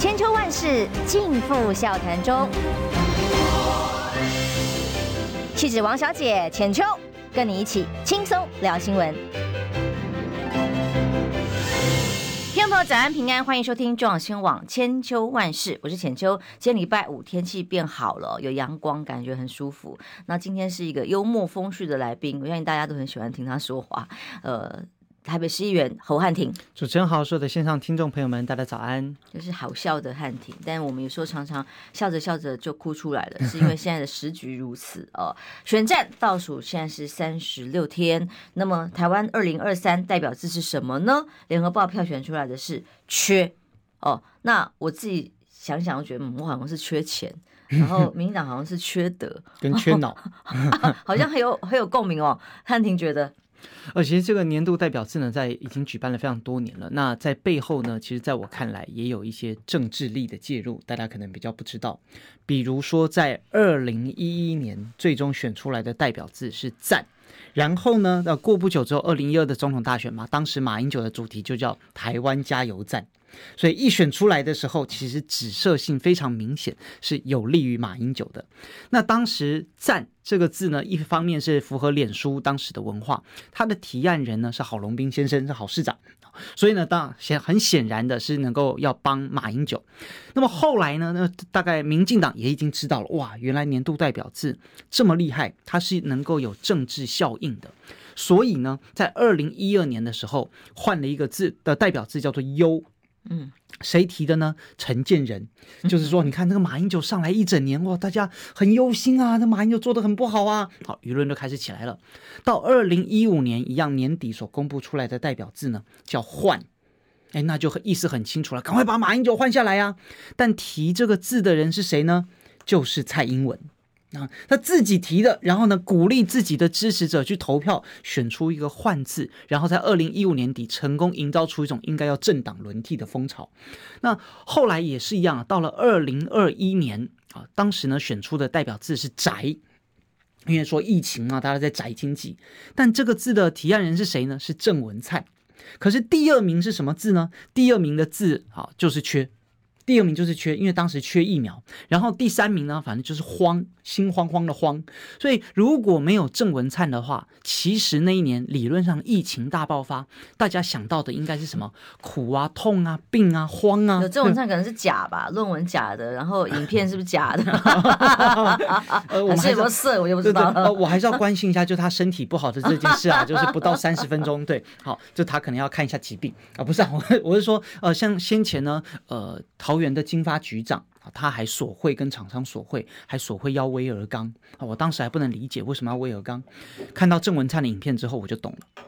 千秋万世尽付笑谈中。气质王小姐浅秋，跟你一起轻松聊新闻。听众朋友早安平安，欢迎收听中广新闻网千秋万世，我是浅秋。今天礼拜五天气变好了，有阳光，感觉很舒服。那今天是一个幽默风趣的来宾，我相信大家都很喜欢听他说话。呃。台北市议员侯汉廷，主持人好，所有的线上听众朋友们，大家早安。就是好笑的汉廷，但我们有时候常常笑着笑着就哭出来了，是因为现在的时局如此哦。选战倒数现在是三十六天，那么台湾二零二三代表字是什么呢？联合报票选出来的是缺哦。那我自己想想，我觉得我好像是缺钱，然后民进党好像是缺德跟缺脑，好像很有很有共鸣哦。汉廷觉得。而其实这个年度代表字呢，在已经举办了非常多年了。那在背后呢，其实在我看来，也有一些政治力的介入，大家可能比较不知道。比如说，在二零一一年最终选出来的代表字是“赞”，然后呢，那，过不久之后，二零一二的总统大选嘛，当时马英九的主题就叫“台湾加油站”。所以一选出来的时候，其实指涉性非常明显，是有利于马英九的。那当时“赞”这个字呢，一方面是符合脸书当时的文化，他的提案人呢是郝龙斌先生，是郝市长，所以呢，当显很显然的是能够要帮马英九。那么后来呢，那大概民进党也已经知道了，哇，原来年度代表字这么厉害，它是能够有政治效应的。所以呢，在二零一二年的时候，换了一个字的代表字叫做“优”。嗯，谁提的呢？陈建仁，就是说，你看那个马英九上来一整年，哇，大家很忧心啊，那马英九做的很不好啊，好，舆论就开始起来了。到二零一五年一样年底所公布出来的代表字呢，叫换，哎，那就意思很清楚了，赶快把马英九换下来呀。但提这个字的人是谁呢？就是蔡英文。啊，他自己提的，然后呢，鼓励自己的支持者去投票，选出一个换字，然后在二零一五年底成功营造出一种应该要政党轮替的风潮。那后来也是一样，到了二零二一年啊，当时呢选出的代表字是宅，因为说疫情嘛，大家在宅经济，但这个字的提案人是谁呢？是郑文灿。可是第二名是什么字呢？第二名的字啊，就是缺。第二名就是缺，因为当时缺疫苗。然后第三名呢，反正就是慌，心慌慌的慌。所以如果没有郑文灿的话，其实那一年理论上疫情大爆发，大家想到的应该是什么？苦啊、痛啊、病啊、慌啊。有郑文灿可能是假吧，论文假的，然后影片是不是假的？呃，我们还是有没有色，我就不知道。呃，我还是要关心一下，就他身体不好的这件事啊，就是不到三十分钟，对，好，就他可能要看一下疾病啊，不是啊，我我是说，呃，像先前呢，呃，陶。园的金发局长啊，他还索贿跟厂商索贿，还索贿要威尔刚啊！我当时还不能理解为什么要威尔刚，看到郑文灿的影片之后，我就懂了。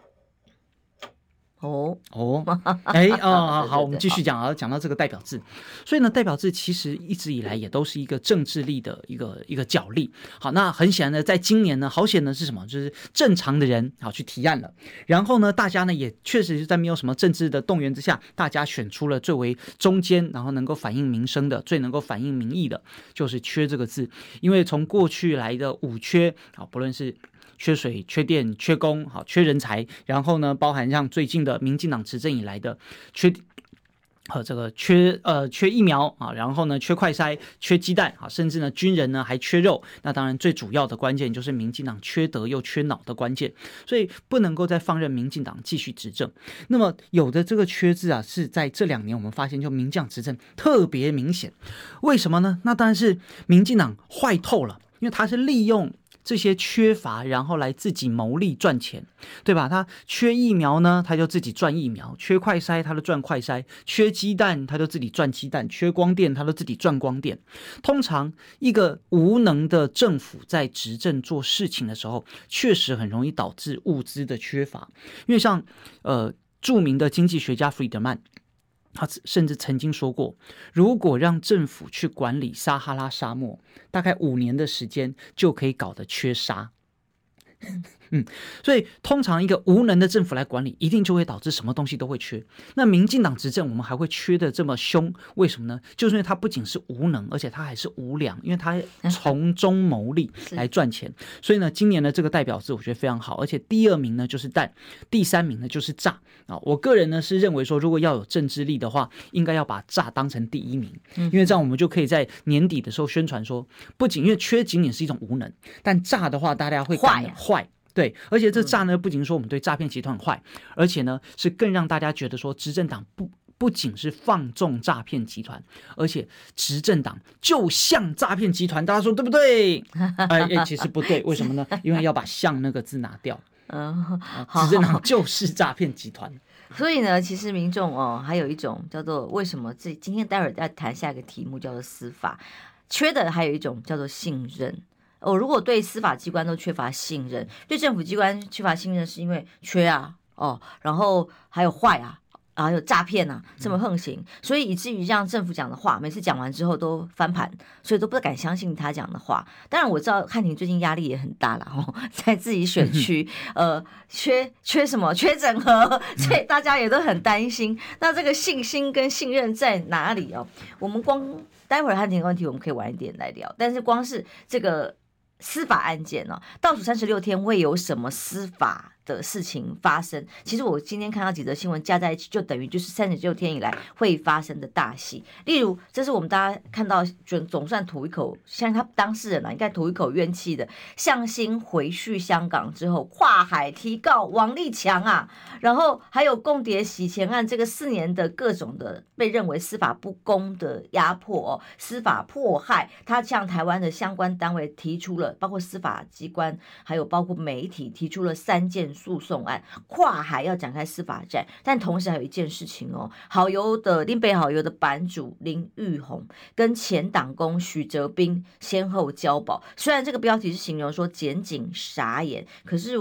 哦哦，哎哦，好，好，我们继续讲啊，讲到这个代表字，所以呢，代表字其实一直以来也都是一个政治力的一个一个角力。好，那很显然呢，在今年呢，好险的是什么？就是正常的人好去提案了，然后呢，大家呢也确实是在没有什么政治的动员之下，大家选出了最为中间，然后能够反映民生的，最能够反映民意的，就是缺这个字，因为从过去来的五缺啊，不论是。缺水、缺电、缺工，好，缺人才。然后呢，包含像最近的民进党执政以来的缺，和这个缺呃缺疫苗啊，然后呢缺快筛、缺鸡蛋啊，甚至呢军人呢还缺肉。那当然最主要的关键就是民进党缺德又缺脑的关键，所以不能够再放任民进党继续执政。那么有的这个缺字啊，是在这两年我们发现就民进党执政特别明显。为什么呢？那当然是民进党坏透了，因为他是利用。这些缺乏，然后来自己牟利赚钱，对吧？他缺疫苗呢，他就自己赚疫苗；缺快筛，他就赚快筛；缺鸡蛋，他就自己赚鸡蛋；缺光电，他就自己赚光电。通常，一个无能的政府在执政做事情的时候，确实很容易导致物资的缺乏。因为像呃著名的经济学家弗里德曼。他甚至曾经说过，如果让政府去管理撒哈拉沙漠，大概五年的时间就可以搞得缺沙。嗯，所以通常一个无能的政府来管理，一定就会导致什么东西都会缺。那民进党执政，我们还会缺的这么凶，为什么呢？就是因为他不仅是无能，而且他还是无良，因为他从中牟利来赚钱。所以呢，今年的这个代表字我觉得非常好，而且第二名呢就是蛋，第三名呢就是炸啊。我个人呢是认为说，如果要有政治力的话，应该要把炸当成第一名，因为这样我们就可以在年底的时候宣传说，不仅因为缺仅仅是一种无能，但炸的话大家会感坏。对，而且这诈呢，不仅说我们对诈骗集团很坏，而且呢，是更让大家觉得说，执政党不不仅是放纵诈骗集团，而且执政党就像诈骗集团，大家说对不对？哎，其实不对，为什么呢？因为要把“像”那个字拿掉。嗯，执政党就是诈骗集团。所以呢，其实民众哦，还有一种叫做为什么这今天待会儿要谈下一个题目叫做司法，缺的还有一种叫做信任。哦，如果对司法机关都缺乏信任，对政府机关缺乏信任，是因为缺啊，哦，然后还有坏啊，啊，还有诈骗啊，这么横行，所以以至于让政府讲的话，每次讲完之后都翻盘，所以都不敢相信他讲的话。当然我知道汉庭最近压力也很大了，哦，在自己选区，呃，缺缺什么？缺整合，所以大家也都很担心。那这个信心跟信任在哪里哦？我们光待会儿汉庭的问题，我们可以晚一点来聊。但是光是这个。司法案件呢，倒数三十六天会有什么司法的事情发生，其实我今天看到几则新闻加在一起，就等于就是三十六天以来会发生的大戏。例如，这是我们大家看到就总算吐一口，像他当事人啊，应该吐一口怨气的。向心回去香港之后，跨海提告王立强啊，然后还有共谍洗钱案，这个四年的各种的被认为司法不公的压迫哦，司法迫害，他向台湾的相关单位提出了，包括司法机关，还有包括媒体提出了三件。诉讼案跨海要展开司法战，但同时还有一件事情哦，好油的林北好油的版主林玉红跟前党工许哲斌先后交保。虽然这个标题是形容说检警傻眼，可是，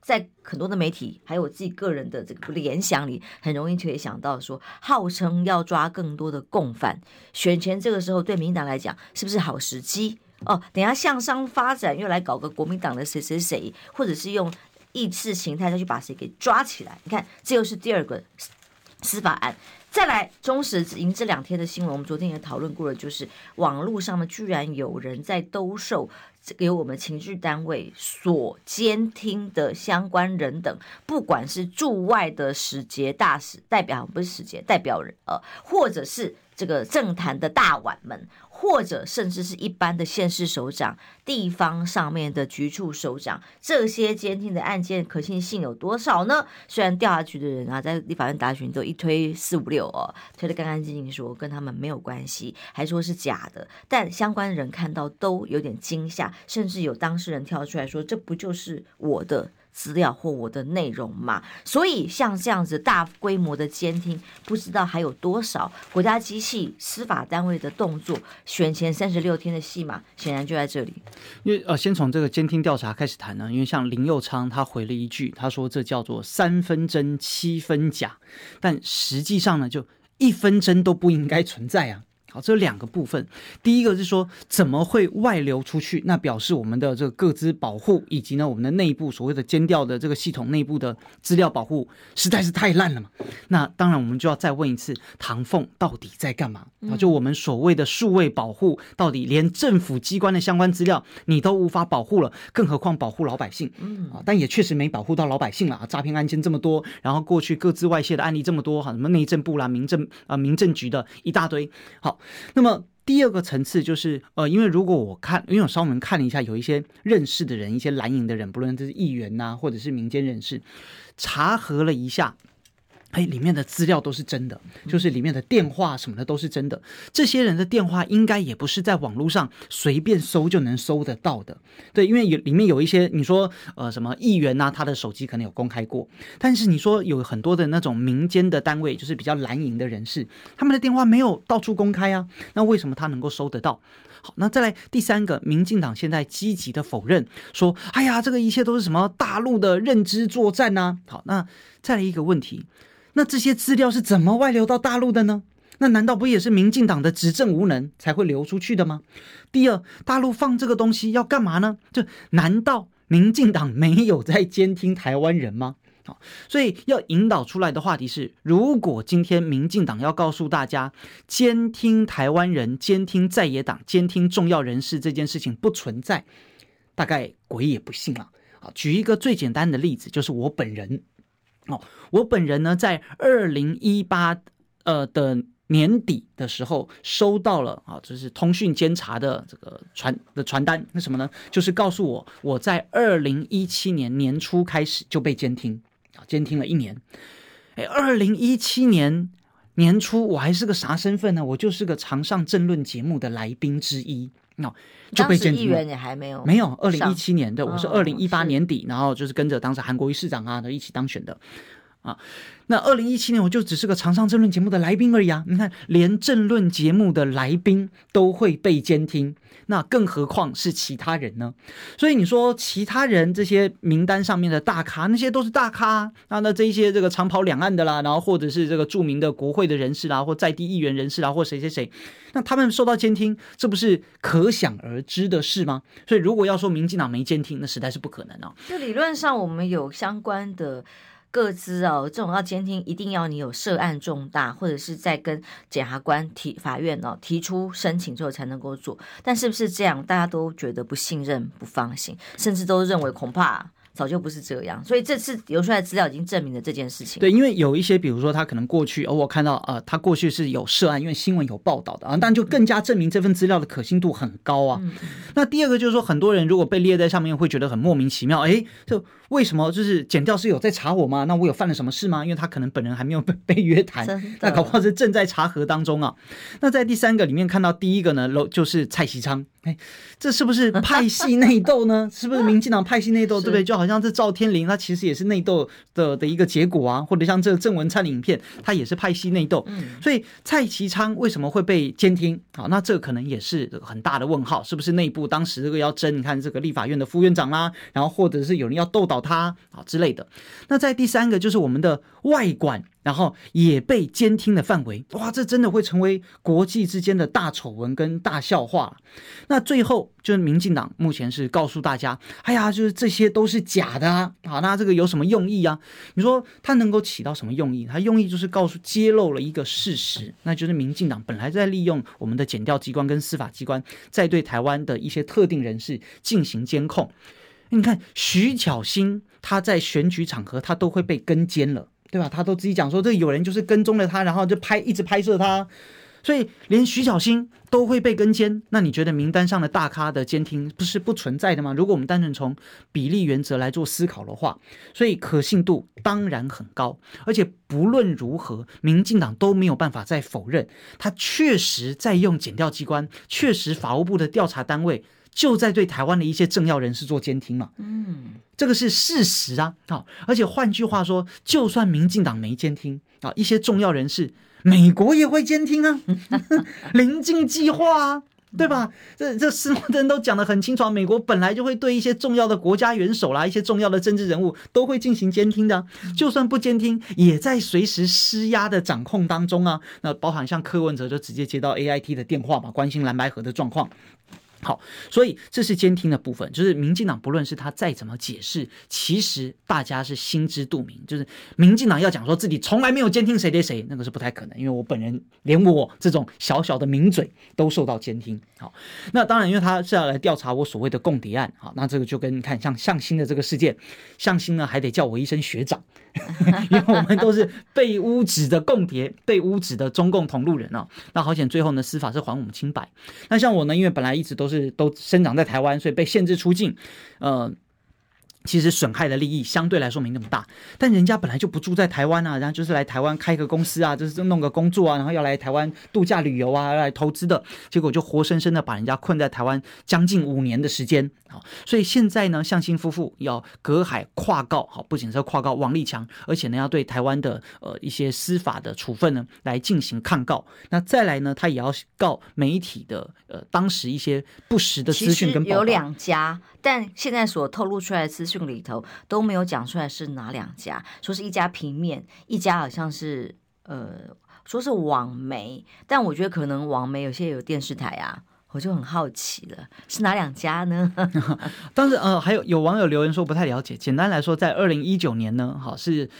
在很多的媒体还有我自己个人的这个联想里，很容易就会想到说，号称要抓更多的共犯，选前这个时候对民进党来讲是不是好时机哦？等下向上发展又来搞个国民党的谁谁谁，或者是用。意识形态再去把谁给抓起来？你看，这又是第二个司法案。再来，中时赢这两天的新闻，我们昨天也讨论过了，就是网络上面居然有人在兜售给我们情治单位所监听的相关人等，不管是驻外的使节、大使代表，不是使节代表人，呃，或者是这个政坛的大腕们。或者甚至是一般的县市首长、地方上面的局处首长，这些监听的案件可信性有多少呢？虽然调查局的人啊，在立法院答询都一推四五六哦，推得干干净净，说跟他们没有关系，还说是假的，但相关的人看到都有点惊吓，甚至有当事人跳出来说：“这不就是我的？”资料或我的内容嘛，所以像这样子大规模的监听，不知道还有多少国家机器、司法单位的动作，选前三十六天的戏码，显然就在这里。因为呃，先从这个监听调查开始谈呢，因为像林佑昌他回了一句，他说这叫做三分真七分假，但实际上呢，就一分真都不应该存在啊。好，这两个部分，第一个是说怎么会外流出去？那表示我们的这个个资保护以及呢我们的内部所谓的监调的这个系统内部的资料保护实在是太烂了嘛。那当然我们就要再问一次，唐凤到底在干嘛？啊，就我们所谓的数位保护，到底连政府机关的相关资料你都无法保护了，更何况保护老百姓？嗯啊，但也确实没保护到老百姓了啊。诈骗案件这么多，然后过去各自外泄的案例这么多，哈，什么内政部啦、民政啊、民政局的一大堆，好。那么第二个层次就是，呃，因为如果我看，因为我稍微看了一下，有一些认识的人，一些蓝营的人，不论这是议员呐、或者是民间人士，查核了一下。哎，里面的资料都是真的，就是里面的电话什么的都是真的。这些人的电话应该也不是在网络上随便搜就能搜得到的。对，因为有里面有一些你说呃什么议员呐、啊，他的手机可能有公开过，但是你说有很多的那种民间的单位，就是比较蓝营的人士，他们的电话没有到处公开啊，那为什么他能够搜得到？好，那再来第三个，民进党现在积极的否认说，哎呀，这个一切都是什么大陆的认知作战呐、啊。好，那再来一个问题。那这些资料是怎么外流到大陆的呢？那难道不也是民进党的执政无能才会流出去的吗？第二，大陆放这个东西要干嘛呢？就难道民进党没有在监听台湾人吗？好，所以要引导出来的话题是：如果今天民进党要告诉大家监听台湾人、监听在野党、监听重要人士这件事情不存在，大概鬼也不信了。好，举一个最简单的例子，就是我本人。哦，我本人呢，在二零一八呃的年底的时候，收到了啊，就是通讯监察的这个传的传单，那什么呢？就是告诉我，我在二零一七年年初开始就被监听啊。监听了一年，哎，二零一七年年初我还是个啥身份呢？我就是个常上政论节目的来宾之一，那、哦、就被监听了。议员也还没有没有。二零一七年的，我是二零一八年底，哦、然后就是跟着当时韩国瑜市长啊都一起当选的。啊，那二零一七年我就只是个常上政论节目的来宾而已啊！你看，连政论节目的来宾都会被监听，那更何况是其他人呢？所以你说其他人这些名单上面的大咖，那些都是大咖啊，那这一些这个长跑两岸的啦，然后或者是这个著名的国会的人士啦，或在地议员人士啦，或谁谁谁，那他们受到监听，这不是可想而知的事吗？所以如果要说民进党没监听，那实在是不可能啊！就理论上我们有相关的。各自哦，这种要监听，一定要你有涉案重大，或者是在跟检察官提、法院哦提出申请之后才能够做。但是不是这样？大家都觉得不信任、不放心，甚至都认为恐怕。早就不是这样，所以这次流出来的资料已经证明了这件事情。对，因为有一些，比如说他可能过去，哦，我看到，呃，他过去是有涉案，因为新闻有报道的啊，但就更加证明这份资料的可信度很高啊。嗯、那第二个就是说，很多人如果被列在上面，会觉得很莫名其妙，哎，就为什么就是检调是有在查我吗？那我有犯了什么事吗？因为他可能本人还没有被被约谈，那搞不好是正在查核当中啊。那在第三个里面看到第一个呢，就是蔡其昌。哎，这是不是派系内斗呢？是不是民进党派系内斗，对不对？就好像这赵天麟，他其实也是内斗的的一个结果啊，或者像这个郑文灿的影片，他也是派系内斗。所以蔡其昌为什么会被监听？好，那这可能也是很大的问号，是不是内部当时这个要争？你看这个立法院的副院长啦，然后或者是有人要斗倒他啊之类的。那在第三个就是我们的外管。然后也被监听的范围，哇，这真的会成为国际之间的大丑闻跟大笑话。那最后就是民进党目前是告诉大家，哎呀，就是这些都是假的啊。好，那这个有什么用意啊？你说它能够起到什么用意？它用意就是告诉揭露了一个事实，那就是民进党本来在利用我们的检调机关跟司法机关，在对台湾的一些特定人士进行监控。你看徐巧芯，他在选举场合他都会被跟监了。对吧？他都自己讲说，这有人就是跟踪了他，然后就拍，一直拍摄他，所以连徐小新都会被跟监。那你觉得名单上的大咖的监听不是不存在的吗？如果我们单纯从比例原则来做思考的话，所以可信度当然很高。而且不论如何，民进党都没有办法再否认，他确实在用检调机关，确实法务部的调查单位。就在对台湾的一些政要人士做监听嘛，嗯，这个是事实啊，好，而且换句话说，就算民进党没监听啊，一些重要人士，美国也会监听啊，棱镜计划啊，对吧？这这斯诺登都讲得很清楚，美国本来就会对一些重要的国家元首啦，一些重要的政治人物都会进行监听的，就算不监听，也在随时施压的掌控当中啊。那包含像柯文哲就直接接到 AIT 的电话嘛，关心蓝白河的状况。好，所以这是监听的部分，就是民进党不论是他再怎么解释，其实大家是心知肚明，就是民进党要讲说自己从来没有监听谁谁谁，那个是不太可能，因为我本人连我这种小小的名嘴都受到监听。好，那当然，因为他是要来调查我所谓的共谍案，好，那这个就跟你看像向心的这个事件，向心呢还得叫我一声学长。因为我们都是被污指的共谍，被污指的中共同路人哦。那好险，最后呢，司法是还我们清白。那像我呢，因为本来一直都是是都生长在台湾，所以被限制出境，呃。其实损害的利益相对来说没那么大，但人家本来就不住在台湾啊，然后就是来台湾开个公司啊，就是弄个工作啊，然后要来台湾度假旅游啊，要来投资的，结果就活生生的把人家困在台湾将近五年的时间啊，所以现在呢，向新夫妇要隔海跨告，好，不仅是要跨告王立强，而且呢要对台湾的呃一些司法的处分呢来进行抗告，那再来呢，他也要告媒体的呃当时一些不实的资讯跟报道。有两家，但现在所透露出来的资讯。里头都没有讲出来是哪两家，说是一家平面，一家好像是呃，说是网媒，但我觉得可能网媒有些有电视台啊，我就很好奇了，是哪两家呢？但是呃，还有有网友留言说不太了解。简单来说，在二零一九年呢，好是。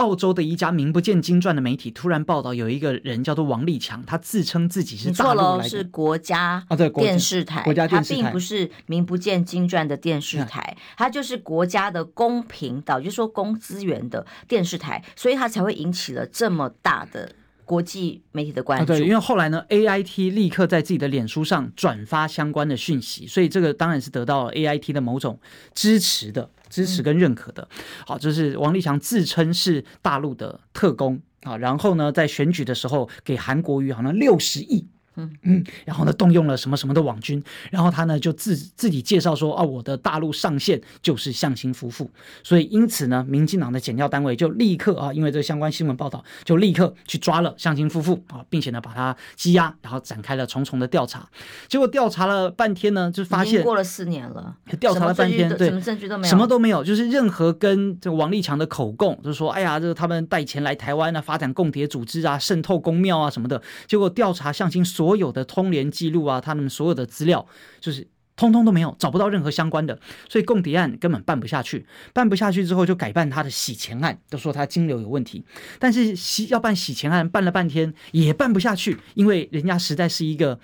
澳洲的一家名不见经传的媒体突然报道，有一个人叫做王立强，他自称自己是大陆来的，是国家啊，对，电视台，国家电视台，他并不是名不见经传的电视台，他就是国家的公频道，就是说公资源的电视台，所以他才会引起了这么大的。国际媒体的关注，对，因为后来呢，AIT 立刻在自己的脸书上转发相关的讯息，所以这个当然是得到了 AIT 的某种支持的支持跟认可的。好，就是王立强自称是大陆的特工啊，然后呢，在选举的时候给韩国瑜好像六十亿。嗯嗯，然后呢，动用了什么什么的网军，然后他呢就自自己介绍说，啊，我的大陆上线就是向心夫妇，所以因此呢，民进党的检调单位就立刻啊，因为这个相关新闻报道，就立刻去抓了向心夫妇啊，并且呢把他羁押，然后展开了重重的调查。结果调查了半天呢，就发现过了四年了，调查了半天，对，什么证据都没有，什么都没有，就是任何跟这个王立强的口供，就是说，哎呀，这个他们带钱来台湾啊，发展共谍组织啊，渗透公庙啊什么的。结果调查向心所所有的通联记录啊，他们所有的资料就是通通都没有，找不到任何相关的，所以共谍案根本办不下去。办不下去之后，就改办他的洗钱案，都说他金流有问题。但是洗要办洗钱案，办了半天也办不下去，因为人家实在是一个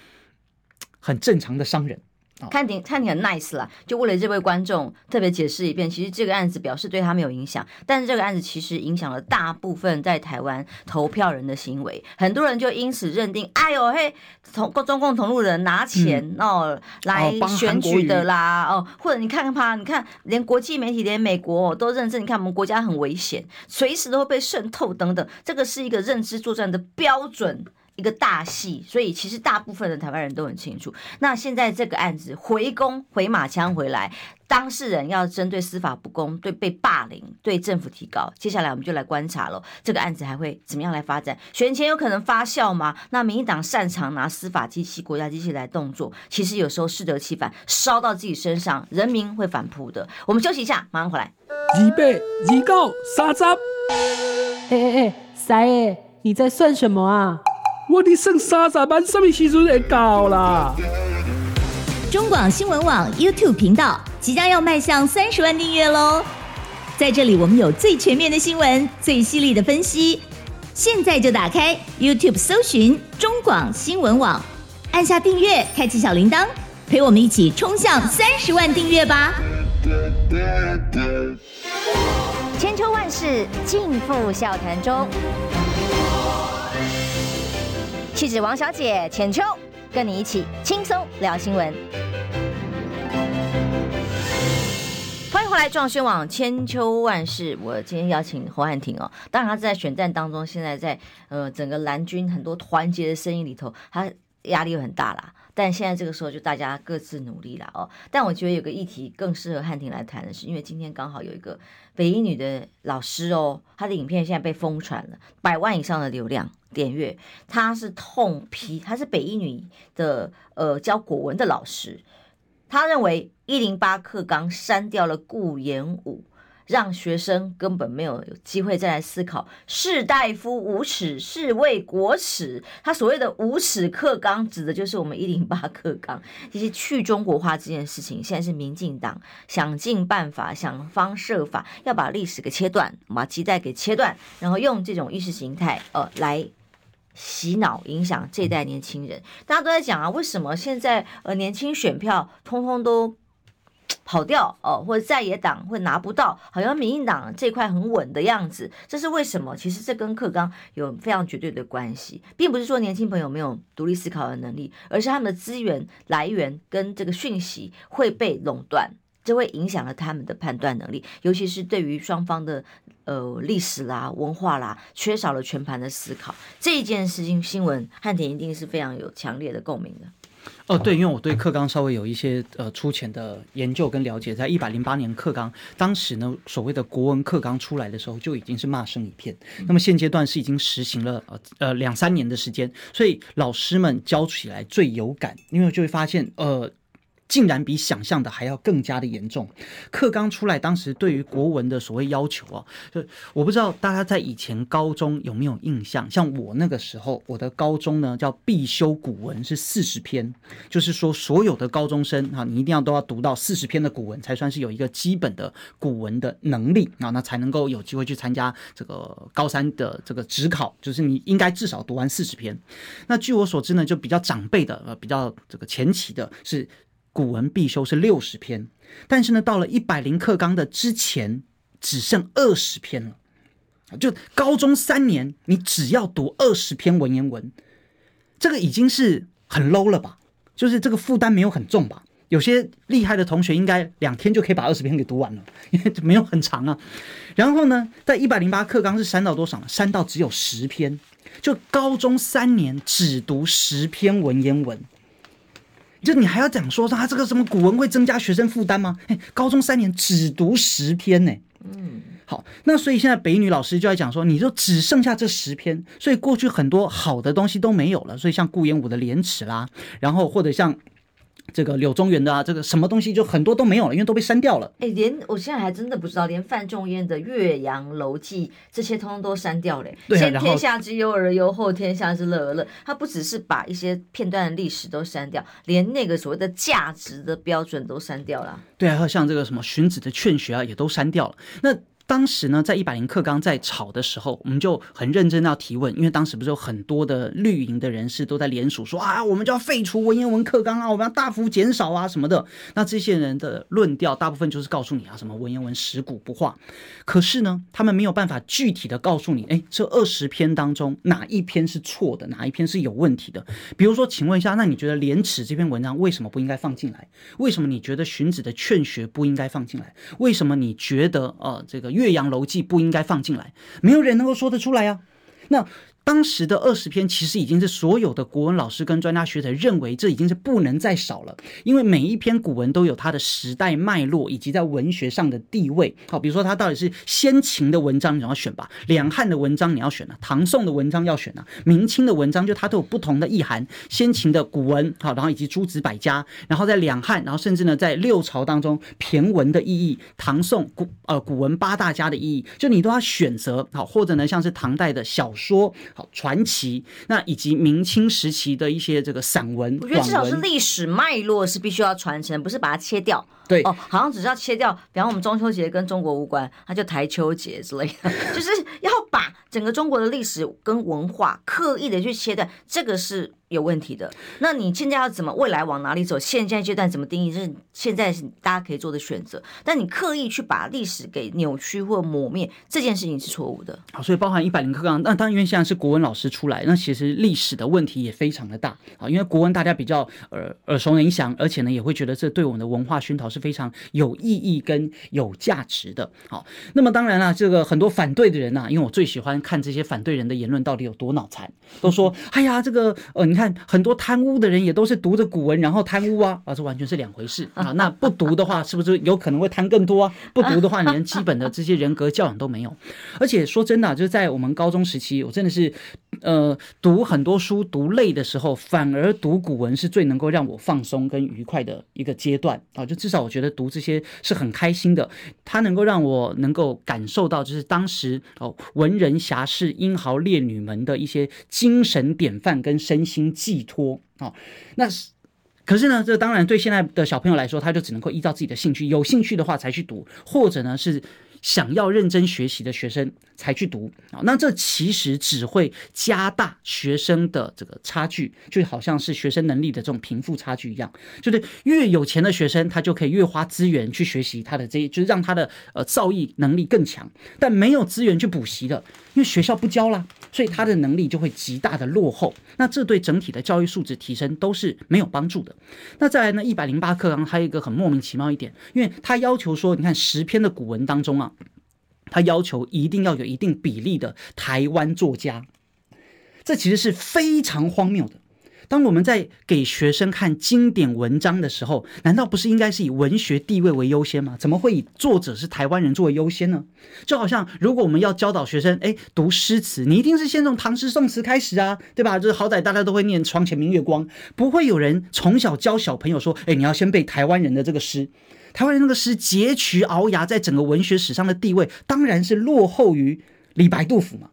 很正常的商人。看挺看你很 nice 啦，就为了这位观众特别解释一遍，其实这个案子表示对他没有影响，但是这个案子其实影响了大部分在台湾投票人的行为，很多人就因此认定，哎呦嘿，同中共同路人拿钱、嗯、哦来选举的啦哦，或者你看看吧，你看连国际媒体连美国都认证，你看我们国家很危险，随时都会被渗透等等，这个是一个认知作战的标准。一个大戏，所以其实大部分的台湾人都很清楚。那现在这个案子回攻回马枪回来，当事人要针对司法不公、对被霸凌、对政府提高。接下来我们就来观察了，这个案子还会怎么样来发展？选前有可能发酵吗？那民进党擅长拿司法机器、国家机器来动作，其实有时候适得其反，烧到自己身上，人民会反扑的。我们休息一下，马上回来。二八二九三十，哎哎哎，三爷，你在算什么啊？我的剩三十万，什么时阵会到啦？中广新闻网 YouTube 频道即将要迈向三十万订阅喽！在这里，我们有最全面的新闻，最犀利的分析。现在就打开 YouTube 搜寻中广新闻网，按下订阅，开启小铃铛，陪我们一起冲向三十万订阅吧！千秋万世尽付笑谈中。气质王小姐浅秋，跟你一起轻松聊新闻。欢迎回来，壮宣网千秋万世。我今天邀请侯汉廷哦，当然他在选战当中，现在在呃整个蓝军很多团结的声音里头，他压力又很大啦。但现在这个时候，就大家各自努力了哦。但我觉得有个议题更适合汉廷来谈的是，因为今天刚好有一个北一女的老师哦，他的影片现在被疯传了，百万以上的流量。点阅，他是痛批，他是北一女的呃教国文的老师，他认为一零八课纲删掉了顾炎武，让学生根本没有机会再来思考士大夫无耻是为国耻。他所谓的无耻课纲，指的就是我们一零八课纲，其实去中国化这件事情，现在是民进党想尽办法、想方设法要把历史给切断，把脐带给切断，然后用这种意识形态呃来。洗脑影响这一代年轻人，大家都在讲啊，为什么现在呃年轻选票通通都跑掉哦，或者在野党会拿不到，好像民进党这块很稳的样子，这是为什么？其实这跟课纲有非常绝对的关系，并不是说年轻朋友没有独立思考的能力，而是他们的资源来源跟这个讯息会被垄断。这会影响了他们的判断能力，尤其是对于双方的呃历史啦、文化啦，缺少了全盘的思考。这一件事情新闻，汉田一定是非常有强烈的共鸣的。哦，对，因为我对课纲稍微有一些呃粗浅的研究跟了解，在一百零八年课纲当时呢，所谓的国文课纲出来的时候，就已经是骂声一片。那么现阶段是已经实行了呃呃两三年的时间，所以老师们教起来最有感，因为就会发现呃。竟然比想象的还要更加的严重。课纲出来，当时对于国文的所谓要求啊，就我不知道大家在以前高中有没有印象？像我那个时候，我的高中呢叫必修古文是四十篇，就是说所有的高中生啊，你一定要都要读到四十篇的古文，才算是有一个基本的古文的能力啊，那才能够有机会去参加这个高三的这个指考，就是你应该至少读完四十篇。那据我所知呢，就比较长辈的呃，比较这个前期的是。古文必修是六十篇，但是呢，到了一百零课纲的之前，只剩二十篇了。就高中三年，你只要读二十篇文言文，这个已经是很 low 了吧？就是这个负担没有很重吧？有些厉害的同学应该两天就可以把二十篇给读完了，因为没有很长啊。然后呢，在一百零八课纲是删到多少呢？删到只有十篇，就高中三年只读十篇文言文。就你还要讲说他这个什么古文会增加学生负担吗？哎，高中三年只读十篇呢。嗯，好，那所以现在北女老师就在讲说，你就只剩下这十篇，所以过去很多好的东西都没有了。所以像顾炎武的《廉耻》啦，然后或者像。这个柳宗元的啊，这个什么东西就很多都没有了，因为都被删掉了。哎，连我现在还真的不知道，连范仲淹的《岳阳楼记》这些通通都删掉了。对啊，先天下之忧而忧，后天下之乐而乐。他不只是把一些片段的历史都删掉，连那个所谓的价值的标准都删掉了。对啊，还有像这个什么荀子的《劝学》啊，也都删掉了。那。当时呢，在一百零课纲在吵的时候，我们就很认真要提问，因为当时不是有很多的绿营的人士都在联署说啊，我们就要废除文言文课纲啊，我们要大幅减少啊什么的。那这些人的论调大部分就是告诉你啊，什么文言文食古不化。可是呢，他们没有办法具体的告诉你，哎，这二十篇当中哪一篇是错的，哪一篇是有问题的。比如说，请问一下，那你觉得《廉耻》这篇文章为什么不应该放进来？为什么你觉得荀子的《劝学》不应该放进来？为什么你觉得呃这个？岳阳楼记不应该放进来，没有人能够说得出来呀。那。当时的二十篇其实已经是所有的国文老师跟专家学者认为这已经是不能再少了，因为每一篇古文都有它的时代脉络以及在文学上的地位。好，比如说它到底是先秦的文章你要选吧，两汉的文章你要选啊，唐宋的文章要选啊，明清的文章就它都有不同的意涵。先秦的古文好，然后以及诸子百家，然后在两汉，然后甚至呢在六朝当中骈文的意义，唐宋古呃古文八大家的意义，就你都要选择好，或者呢像是唐代的小说。好，传奇，那以及明清时期的一些这个散文，我觉得至少是历史脉络是必须要传承，不是把它切掉。对哦，好像只是要切掉，比方我们中秋节跟中国无关，它就台秋节之类的，就是要把整个中国的历史跟文化刻意的去切断，这个是有问题的。那你现在要怎么未来往哪里走？现在阶段怎么定义？是现在是大家可以做的选择，但你刻意去把历史给扭曲或抹灭，这件事情是错误的。好，所以包含一百零课纲，那当然因为现在是国文老师出来，那其实历史的问题也非常的大啊，因为国文大家比较耳耳熟能详，而且呢也会觉得这对我们的文化熏陶是非常有意义跟有价值的。好，那么当然了，这个很多反对的人呐，因为我最喜欢看这些反对人的言论到底有多脑残，都说，哎呀，这个呃，你看很多贪污的人也都是读着古文然后贪污啊，啊，这完全是两回事啊。那不读的话，是不是有可能会贪更多啊？不读的话，你连基本的这些人格教养都没有。而且说真的，就是在我们高中时期，我真的是呃读很多书读累的时候，反而读古文是最能够让我放松跟愉快的一个阶段啊。就至少我觉得读这些是很开心的，它能够让我能够感受到，就是当时哦文人侠士、英豪烈女们的一些精神典范跟身心寄托啊。那是可是呢，这当然对现在的小朋友来说，他就只能够依照自己的兴趣，有兴趣的话才去读，或者呢是。想要认真学习的学生才去读。啊，那这其实只会加大学生的这个差距，就好像是学生能力的这种贫富差距一样，就是越有钱的学生，他就可以越花资源去学习他的这，就是让他的呃造诣能力更强，但没有资源去补习的，因为学校不教啦，所以他的能力就会极大的落后，那这对整体的教育素质提升都是没有帮助的。那再来呢，一百零八课纲还有一个很莫名其妙一点，因为他要求说，你看十篇的古文当中啊。他要求一定要有一定比例的台湾作家，这其实是非常荒谬的。当我们在给学生看经典文章的时候，难道不是应该是以文学地位为优先吗？怎么会以作者是台湾人作为优先呢？就好像如果我们要教导学生，哎，读诗词，你一定是先从唐诗宋词开始啊，对吧？就是好歹大家都会念“床前明月光”，不会有人从小教小朋友说，哎，你要先背台湾人的这个诗。台湾人那个诗截取聱牙，在整个文学史上的地位，当然是落后于李白、杜甫嘛。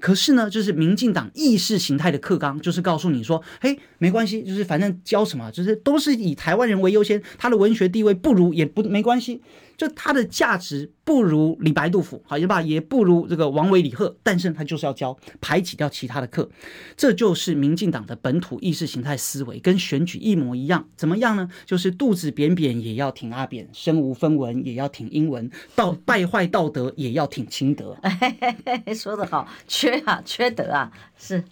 可是呢，就是民进党意识形态的课纲，就是告诉你说，嘿，没关系，就是反正教什么，就是都是以台湾人为优先，他的文学地位不如也不没关系。就他的价值不如李白、杜甫，好也罢，也不如这个王维、李贺，但是他就是要教，排挤掉其他的课，这就是民进党的本土意识形态思维，跟选举一模一样。怎么样呢？就是肚子扁扁也要挺阿扁，身无分文也要挺英文，到败坏道德也要挺清德。说得好，缺啊，缺德啊，是。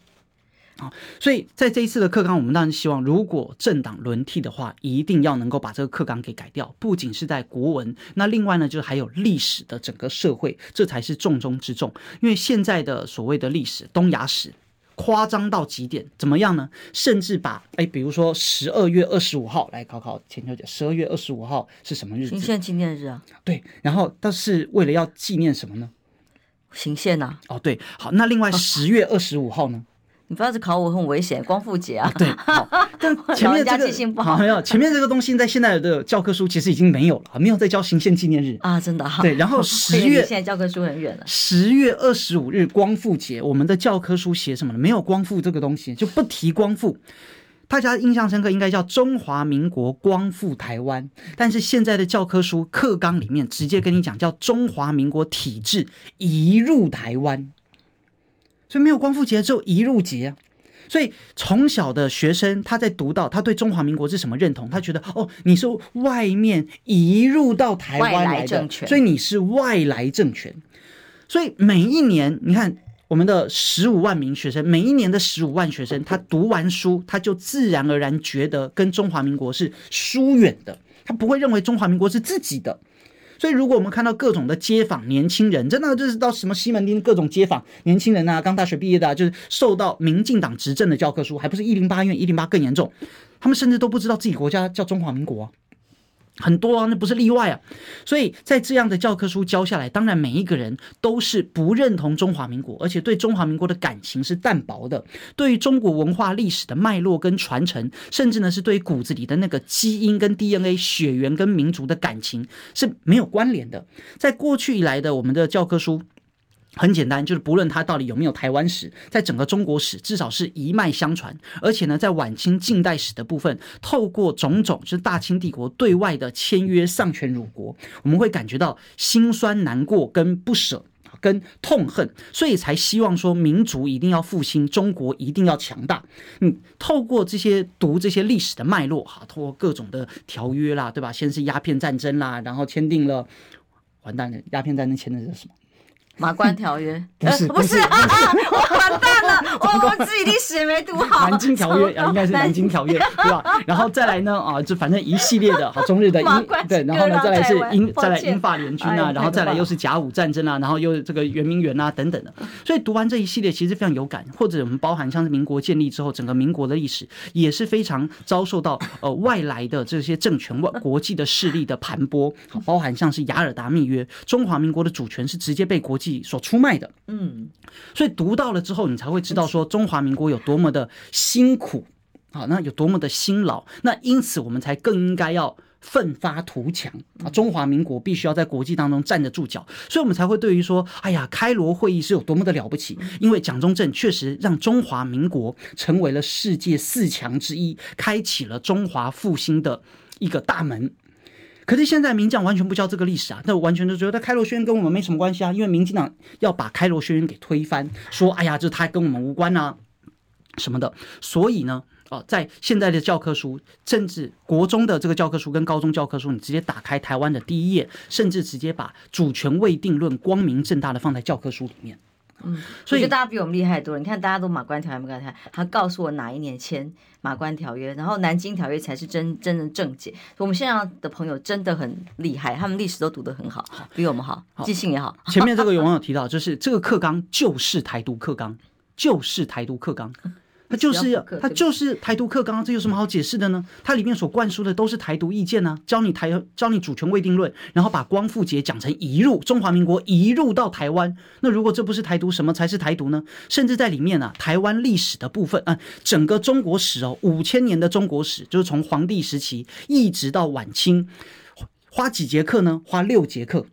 啊，所以在这一次的课纲，我们当然希望，如果政党轮替的话，一定要能够把这个课纲给改掉。不仅是在国文，那另外呢，就是还有历史的整个社会，这才是重中之重。因为现在的所谓的历史东亚史夸张到极点，怎么样呢？甚至把哎，比如说十二月二十五号来考考千秋姐，十二月二十五号是什么日子？行宪纪念日啊。对，然后但是为了要纪念什么呢？行宪呐。哦，对，好，那另外十月二十五号呢？你不要是考我很危险，光复节啊！对，但 前面这个好没有，前面这个东西在现在的教科书其实已经没有了，没有再教行宪纪念日啊，真的哈。对，然后 十月现在教科书很远了。十月二十五日光复节，我们的教科书写什么呢？没有光复这个东西，就不提光复。大家印象深刻应该叫中华民国光复台湾，但是现在的教科书课纲里面直接跟你讲叫中华民国体制移入台湾。所以没有光复节，只有一入节啊。所以从小的学生他在读到他对中华民国是什么认同，他觉得哦，你是外面移入到台湾来的，所以你是外来政权。所以每一年你看我们的十五万名学生，每一年的十五万学生，他读完书，他就自然而然觉得跟中华民国是疏远的，他不会认为中华民国是自己的。所以，如果我们看到各种的街访年轻人，真的就是到什么西门町各种街访年轻人啊，刚大学毕业的，就是受到民进党执政的教科书，还不是一零八院一零八更严重，他们甚至都不知道自己国家叫中华民国。很多啊，那不是例外啊，所以在这样的教科书教下来，当然每一个人都是不认同中华民国，而且对中华民国的感情是淡薄的，对于中国文化历史的脉络跟传承，甚至呢是对骨子里的那个基因跟 DNA 血缘跟民族的感情是没有关联的。在过去以来的我们的教科书。很简单，就是不论他到底有没有台湾史，在整个中国史至少是一脉相传，而且呢，在晚清近代史的部分，透过种种就是大清帝国对外的签约丧权辱国，我们会感觉到心酸难过跟不舍跟痛恨，所以才希望说民族一定要复兴，中国一定要强大。嗯，透过这些读这些历史的脉络哈，透过各种的条约啦，对吧？先是鸦片战争啦，然后签订了，完蛋了，鸦片战争签的是什么？马关条约不是 不是，我完蛋了，我 我自己历史也没读好。南京条约啊，应该是南京条约对吧？然后再来呢啊，就反正一系列的，好中日的英 对，然后呢再来是英再来英法联军啊，然后再来又是甲午战争啊，然后又这个圆明园啊等等的。所以读完这一系列其实非常有感，或者我们包含像是民国建立之后，整个民国的历史也是非常遭受到呃外来的这些政权外国际的势力的盘剥，包含像是雅尔达密约，中华民国的主权是直接被国际。所出卖的，嗯，所以读到了之后，你才会知道说中华民国有多么的辛苦。啊，那有多么的辛劳，那因此我们才更应该要奋发图强。啊！中华民国必须要在国际当中站得住脚，所以我们才会对于说，哎呀，开罗会议是有多么的了不起，因为蒋中正确实让中华民国成为了世界四强之一，开启了中华复兴的一个大门。可是现在民进党完全不教这个历史啊，那完全就觉得开罗宣言跟我们没什么关系啊，因为民进党要把开罗宣言给推翻，说哎呀，这他跟我们无关啊什么的。所以呢，啊，在现在的教科书，甚至国中的这个教科书跟高中教科书，你直接打开台湾的第一页，甚至直接把主权未定论光明正大的放在教科书里面。嗯，所以大家比我们厉害多了。你看，大家都马关条约没关条约，他告诉我哪一年签马关条约，然后南京条约才是真真的正解。我们现在的朋友真的很厉害，他们历史都读得很好，比我们好，记性也好。前面这个有网友提到，就是这个课纲就是台独课纲，就是台独课纲。它就是要它就是台独课纲，这有什么好解释的呢？它里面所灌输的都是台独意见呢、啊，教你台教你主权未定论，然后把光复节讲成移入中华民国，移入到台湾。那如果这不是台独，什么才是台独呢？甚至在里面啊，台湾历史的部分啊，整个中国史哦，五千年的中国史，就是从黄帝时期一直到晚清，花几节课呢？花六节课。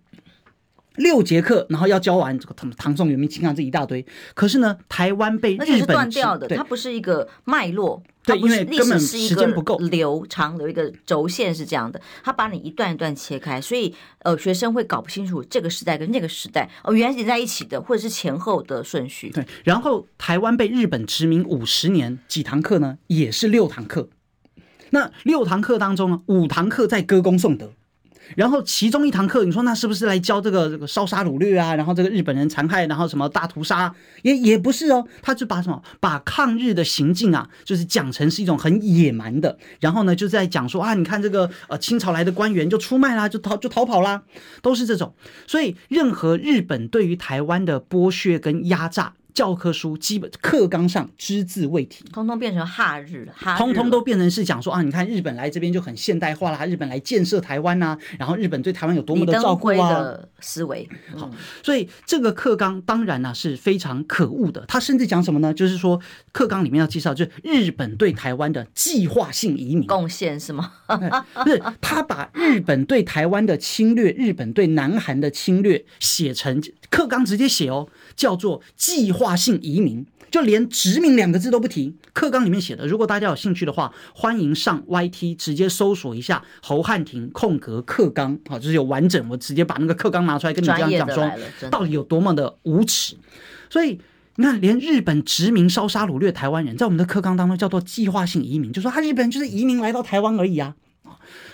六节课，然后要教完这个唐唐宋元明清啊这一大堆。可是呢，台湾被日本是断掉的，它不是一个脉络，对，因为根本时间不够，流长的一个轴线是这样的，它把你一段一段切开，所以呃，学生会搞不清楚这个时代跟那个时代哦，原来连在一起的，或者是前后的顺序。对，然后台湾被日本殖民五十年，几堂课呢？也是六堂课。那六堂课当中呢，五堂课在歌功颂德。然后其中一堂课，你说那是不是来教这个这个烧杀掳掠啊？然后这个日本人残害，然后什么大屠杀，也也不是哦，他就把什么把抗日的行径啊，就是讲成是一种很野蛮的，然后呢就在讲说啊，你看这个呃清朝来的官员就出卖啦，就逃就逃跑啦，都是这种。所以任何日本对于台湾的剥削跟压榨。教科书基本课纲上只字未提，通通变成哈日了，哈日了，通通都变成是讲说啊，你看日本来这边就很现代化啦，日本来建设台湾呐、啊，然后日本对台湾有多么的照顾啊，的思维。好，所以这个课纲当然呢、啊、是非常可恶的，他甚至讲什么呢？就是说课纲里面要介绍，就是日本对台湾的计划性移民贡献是吗？不是，他把日本对台湾的侵略，日本对南韩的侵略写成课纲直接写哦，叫做计划。计划性移民，就连殖民两个字都不提。课纲里面写的，如果大家有兴趣的话，欢迎上 YT 直接搜索一下侯汉廷空格课纲，好，就是有完整，我直接把那个课纲拿出来跟你这样讲说，到底有多么的无耻。所以你看，连日本殖民烧杀掳掠台湾人，在我们的课纲当中叫做计划性移民，就说他日本人就是移民来到台湾而已啊。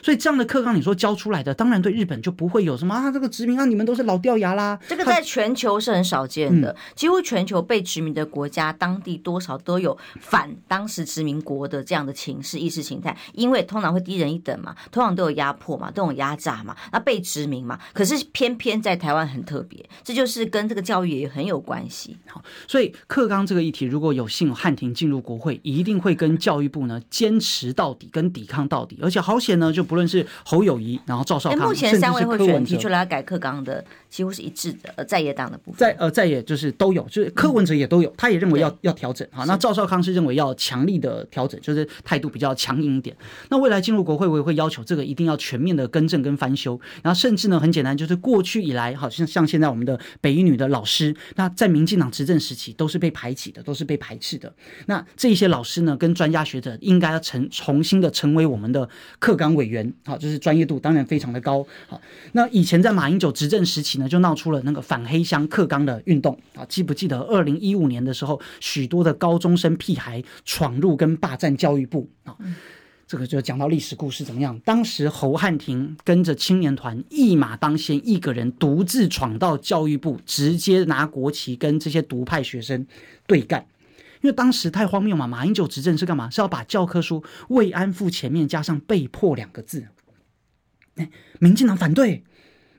所以这样的课纲，你说教出来的，当然对日本就不会有什么啊，这个殖民啊，你们都是老掉牙啦。这个在全球是很少见的，几乎全球被殖民的国家，当地多少都有反当时殖民国的这样的情势意识形态，因为通常会低人一等嘛，通常都有压迫嘛，都有压榨嘛，那被殖民嘛。可是偏偏在台湾很特别，这就是跟这个教育也很有关系。好，所以课纲这个议题，如果有幸汉庭进入国会，一定会跟教育部呢坚持到底，跟抵抗到底，而且好险呢就。不论是侯友谊，然后赵少康，目前三位候选人提出来改课纲的，几乎是一致的。呃，在野党的部分，在呃在野就是都有，就是柯文哲也都有，他也认为要要调整啊。那赵少康是认为要强力的调整，就是态度比较强硬一点。那未来进入国会，我也会要求这个一定要全面的更正跟翻修。然后甚至呢，很简单，就是过去以来，好像像现在我们的北一女的老师，那在民进党执政时期都是被排挤的，都是被排斥的。那这些老师呢，跟专家学者应该要成重新的成为我们的课纲委员。好，就是专业度当然非常的高。好，那以前在马英九执政时期呢，就闹出了那个反黑箱克刚的运动啊。记不记得二零一五年的时候，许多的高中生屁孩闯入跟霸占教育部啊？这个就讲到历史故事怎么样？当时侯汉廷跟着青年团一马当先，一个人独自闯到教育部，直接拿国旗跟这些独派学生对干。因为当时太荒谬嘛，马英九执政是干嘛？是要把教科书慰安妇前面加上被迫两个字。哎，民进党反对，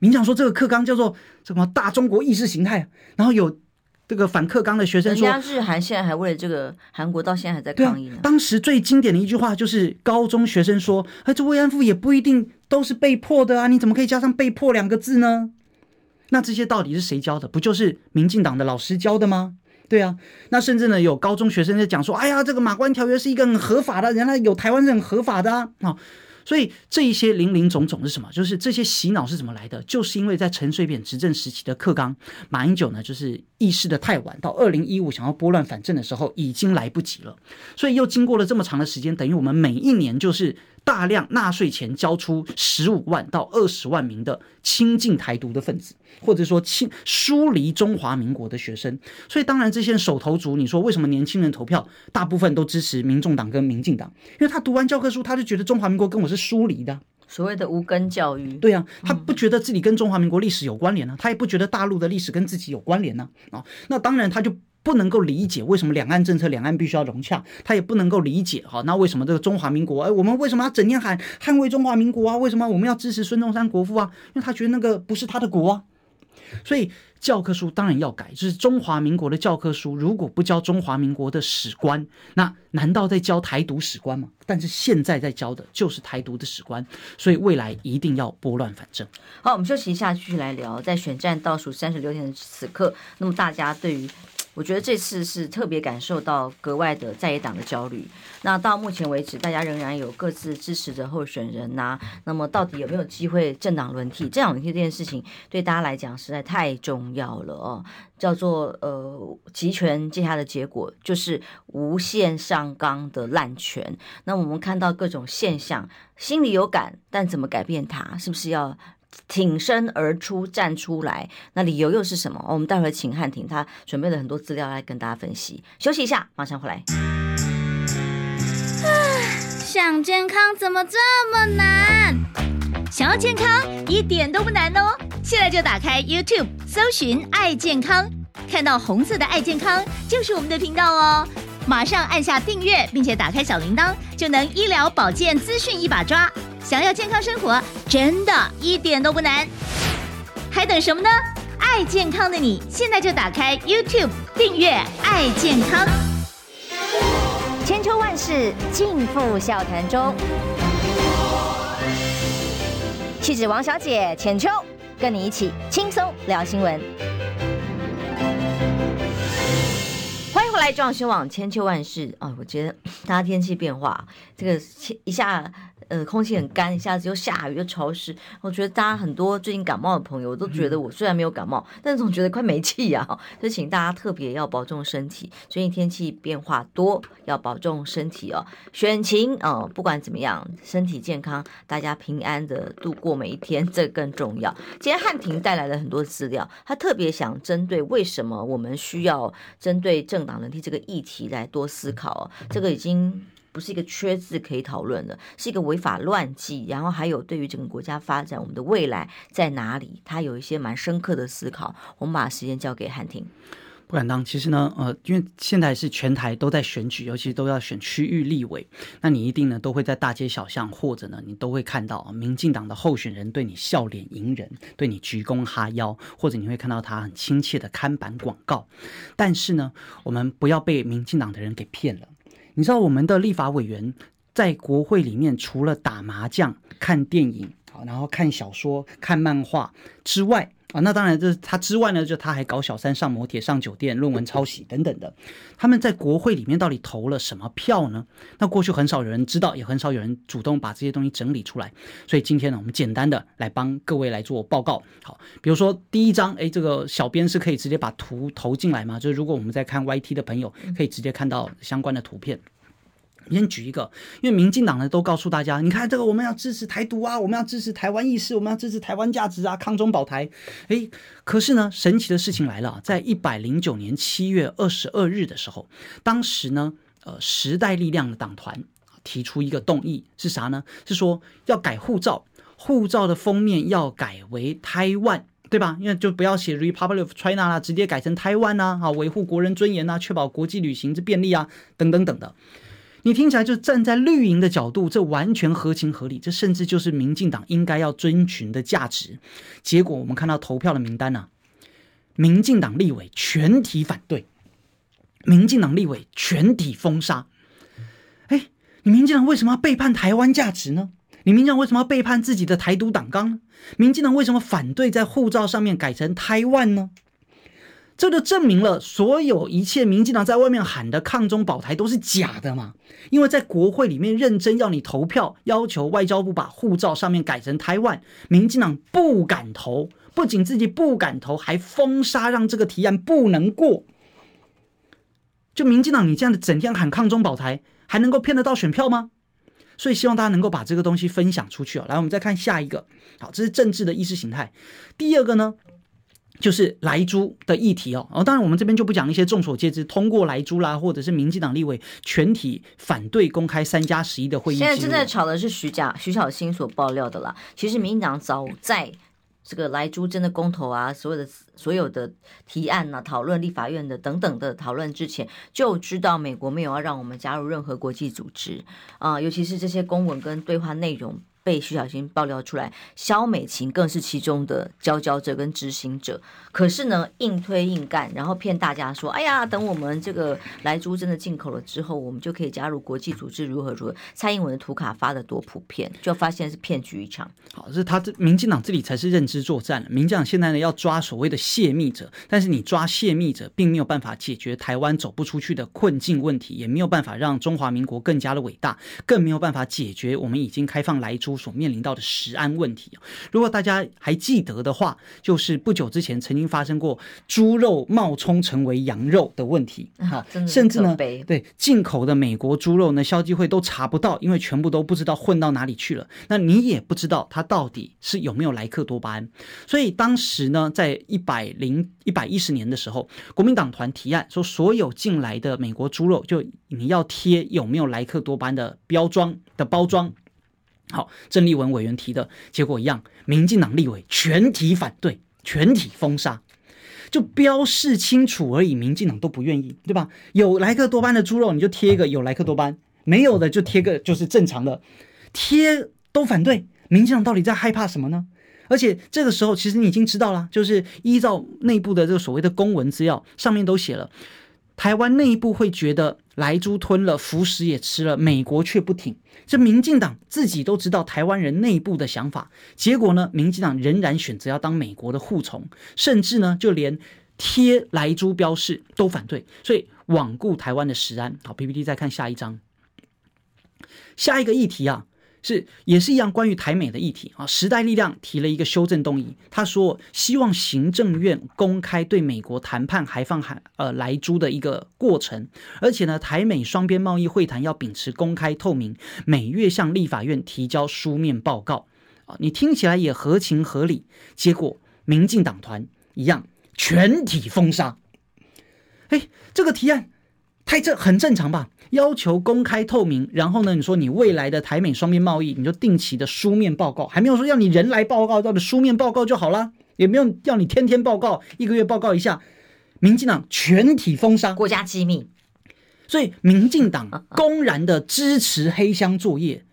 民进党说这个课纲叫做什么大中国意识形态。然后有这个反课纲的学生说，人家日韩现在还为了这个韩国到现在还在抗议呢。啊，当时最经典的一句话就是高中学生说：“哎，这慰安妇也不一定都是被迫的啊，你怎么可以加上被迫两个字呢？”那这些到底是谁教的？不就是民进党的老师教的吗？对啊，那甚至呢，有高中学生在讲说，哎呀，这个马关条约是一个很合法的，原来有台湾是很合法的啊。所以这一些零零总总是什么？就是这些洗脑是怎么来的？就是因为在陈水扁执政时期的克刚，马英九呢就是意识的太晚，到二零一五想要拨乱反正的时候已经来不及了。所以又经过了这么长的时间，等于我们每一年就是大量纳税钱交出十五万到二十万名的亲近台独的分子，或者说亲疏离中华民国的学生。所以当然这些手头族，你说为什么年轻人投票大部分都支持民众党跟民进党？因为他读完教科书，他就觉得中华民国跟我是。疏离的所谓的无根教育，对呀、啊，他不觉得自己跟中华民国历史有关联呢、啊，他也不觉得大陆的历史跟自己有关联呢啊，那当然他就不能够理解为什么两岸政策两岸必须要融洽，他也不能够理解哈，那为什么这个中华民国哎，我们为什么要整天喊捍卫中华民国啊？为什么我们要支持孙中山国父啊？因为他觉得那个不是他的国啊。所以教科书当然要改，就是中华民国的教科书如果不教中华民国的史观，那难道在教台独史观吗？但是现在在教的就是台独的史观，所以未来一定要拨乱反正。好，我们休息一下，继续来聊，在选战倒数三十六天的此刻，那么大家对于。我觉得这次是特别感受到格外的在野党的焦虑。那到目前为止，大家仍然有各自支持的候选人呐、那么到底有没有机会政党轮替？政党轮替这件事情对大家来讲实在太重要了哦。叫做呃集权，接下来的结果就是无限上纲的滥权。那我们看到各种现象，心里有感，但怎么改变它？是不是要？挺身而出，站出来，那理由又是什么？我们待会儿请汉庭，他准备了很多资料来跟大家分析。休息一下，马上回来。想健康怎么这么难？想要健康一点都不难哦！现在就打开 YouTube，搜寻“爱健康”，看到红色的“爱健康”就是我们的频道哦。马上按下订阅，并且打开小铃铛，就能医疗保健资讯一把抓。想要健康生活，真的一点都不难，还等什么呢？爱健康的你，现在就打开 YouTube 订阅“爱健康”。千秋万世尽付笑谈中，气质王小姐浅秋，跟你一起轻松聊新闻。欢迎回来，中广新网千秋万世哦，我觉得大家天气变化，这个一下。呃，空气很干，一下子又下雨又潮湿。我觉得大家很多最近感冒的朋友，我都觉得我虽然没有感冒，但是总觉得快没气呀。所以请大家特别要保重身体。最近天气变化多，要保重身体哦。选情哦，不管怎么样，身体健康，大家平安的度过每一天，这更重要。今天汉庭带来了很多资料，他特别想针对为什么我们需要针对政党轮替这个议题来多思考哦。这个已经。不是一个缺字可以讨论的，是一个违法乱纪，然后还有对于整个国家发展，我们的未来在哪里？他有一些蛮深刻的思考。我们把时间交给汉庭。不敢当，其实呢，呃，因为现在是全台都在选举，尤其都要选区域立委，那你一定呢都会在大街小巷，或者呢你都会看到民进党的候选人对你笑脸迎人，对你鞠躬哈腰，或者你会看到他很亲切的看板广告。但是呢，我们不要被民进党的人给骗了。你知道我们的立法委员在国会里面，除了打麻将、看电影然后看小说、看漫画之外啊，那当然这他之外呢，就他还搞小三、上摩铁、上酒店、论文抄袭等等的。他们在国会里面到底投了什么票呢？那过去很少有人知道，也很少有人主动把这些东西整理出来。所以今天呢，我们简单的来帮各位来做报告。好，比如说第一张，哎，这个小编是可以直接把图投进来吗？就是如果我们在看 YT 的朋友，可以直接看到相关的图片。你先举一个，因为民进党呢都告诉大家，你看这个我们要支持台独啊，我们要支持台湾意识，我们要支持台湾价值啊，抗中保台。诶，可是呢，神奇的事情来了，在一百零九年七月二十二日的时候，当时呢，呃，时代力量的党团提出一个动议，是啥呢？是说要改护照，护照的封面要改为台湾，对吧？因为就不要写 Republic of China 啦，直接改成台湾呐，啊，维护国人尊严呐，确保国际旅行之便利啊，等等等的。你听起来就站在绿营的角度，这完全合情合理，这甚至就是民进党应该要遵循的价值。结果我们看到投票的名单啊，民进党立委全体反对，民进党立委全体封杀。哎，你民进党为什么要背叛台湾价值呢？你民进党为什么要背叛自己的台独党纲呢？民进党为什么反对在护照上面改成台湾呢？这就证明了所有一切民进党在外面喊的抗中保台都是假的嘛？因为在国会里面认真要你投票，要求外交部把护照上面改成台湾，民进党不敢投，不仅自己不敢投，还封杀，让这个提案不能过。就民进党，你这样的整天喊抗中保台，还能够骗得到选票吗？所以希望大家能够把这个东西分享出去啊！来，我们再看下一个。好，这是政治的意识形态。第二个呢？就是莱猪的议题哦，哦，当然我们这边就不讲一些众所皆知通过莱猪啦，或者是民进党立委全体反对公开三加十一的会议。现在正在吵的是徐家徐小新所爆料的啦。其实民进党早在这个莱猪真的公投啊，所有的所有的提案呢、啊，讨论立法院的等等的讨论之前，就知道美国没有要让我们加入任何国际组织啊，尤其是这些公文跟对话内容。被徐小新爆料出来，肖美琴更是其中的佼佼者跟执行者。可是呢，硬推硬干，然后骗大家说：“哎呀，等我们这个莱猪真的进口了之后，我们就可以加入国际组织，如何如何。”蔡英文的图卡发的多普遍，就发现是骗局一场。好，是他这民进党这里才是认知作战。民进党现在呢要抓所谓的泄密者，但是你抓泄密者，并没有办法解决台湾走不出去的困境问题，也没有办法让中华民国更加的伟大，更没有办法解决我们已经开放莱猪所面临到的食安问题。如果大家还记得的话，就是不久之前曾经发生过猪肉冒充成为羊肉的问题，啊，甚至呢，对进口的美国猪肉呢，消基会都查不到，因为全部都不知道混到哪里去了。那你也不知道它到底是有没有莱克多巴胺。所以当时呢，在一百零一百一十年的时候，国民党团提案说，所有进来的美国猪肉就你要贴有没有莱克多巴胺的标装的包装。好，郑立文委员提的结果一样，民进党立委全体反对，全体封杀，就标示清楚而已，民进党都不愿意，对吧？有莱克多巴的猪肉，你就贴一个有莱克多巴，没有的就贴个就是正常的，贴都反对，民进党到底在害怕什么呢？而且这个时候，其实你已经知道了，就是依照内部的这个所谓的公文资料，上面都写了，台湾内部会觉得莱猪吞了，福食也吃了，美国却不挺。这民进党自己都知道台湾人内部的想法，结果呢，民进党仍然选择要当美国的护从，甚至呢，就连贴莱猪标示都反对，所以罔顾台湾的食安。好，PPT 再看下一章，下一个议题啊。是，也是一样，关于台美的议题啊，时代力量提了一个修正动议，他说希望行政院公开对美国谈判还放海呃莱猪的一个过程，而且呢，台美双边贸易会谈要秉持公开透明，每月向立法院提交书面报告啊，你听起来也合情合理，结果民进党团一样全体封杀，哎，这个提案太正很正常吧？要求公开透明，然后呢，你说你未来的台美双边贸易，你就定期的书面报告，还没有说要你人来报告，到的书面报告就好了，也没有要你天天报告，一个月报告一下。民进党全体封杀，国家机密，所以民进党公然的支持黑箱作业。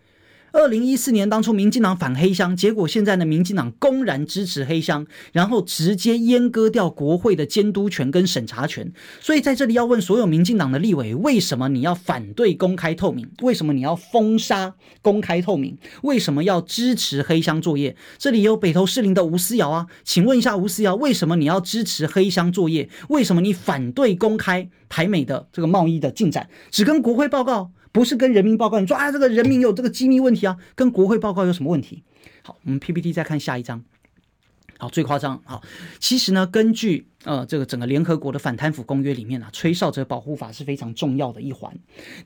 二零一四年当初民进党反黑箱，结果现在呢，民进党公然支持黑箱，然后直接阉割掉国会的监督权跟审查权。所以在这里要问所有民进党的立委，为什么你要反对公开透明？为什么你要封杀公开透明？为什么要支持黑箱作业？这里有北投士林的吴思瑶啊，请问一下吴思瑶，为什么你要支持黑箱作业？为什么你反对公开台美的这个贸易的进展？只跟国会报告？不是跟人民报告，你说啊，这个人民有这个机密问题啊，跟国会报告有什么问题？好，我们 PPT 再看下一章。好，最夸张。好，其实呢，根据呃这个整个联合国的反贪腐公约里面啊，吹哨者保护法是非常重要的一环。